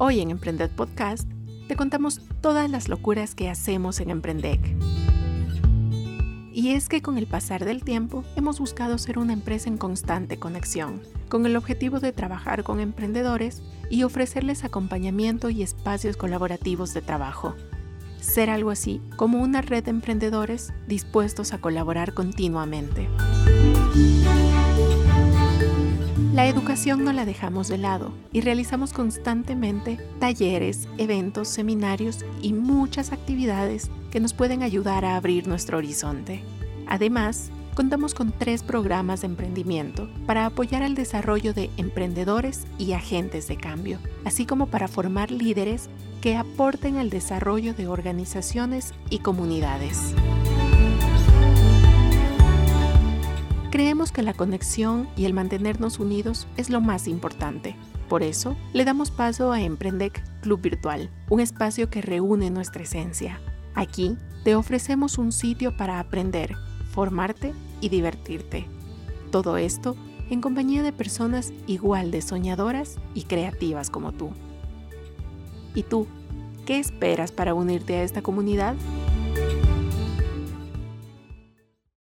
Hoy en Emprended Podcast te contamos todas las locuras que hacemos en Emprendec. Y es que con el pasar del tiempo hemos buscado ser una empresa en constante conexión, con el objetivo de trabajar con emprendedores y ofrecerles acompañamiento y espacios colaborativos de trabajo. Ser algo así como una red de emprendedores dispuestos a colaborar continuamente. La educación no la dejamos de lado y realizamos constantemente talleres, eventos, seminarios y muchas actividades que nos pueden ayudar a abrir nuestro horizonte. Además, contamos con tres programas de emprendimiento para apoyar el desarrollo de emprendedores y agentes de cambio, así como para formar líderes que aporten al desarrollo de organizaciones y comunidades. Que la conexión y el mantenernos unidos es lo más importante. Por eso, le damos paso a Emprendec Club Virtual, un espacio que reúne nuestra esencia. Aquí te ofrecemos un sitio para aprender, formarte y divertirte. Todo esto en compañía de personas igual de soñadoras y creativas como tú. ¿Y tú? ¿Qué esperas para unirte a esta comunidad?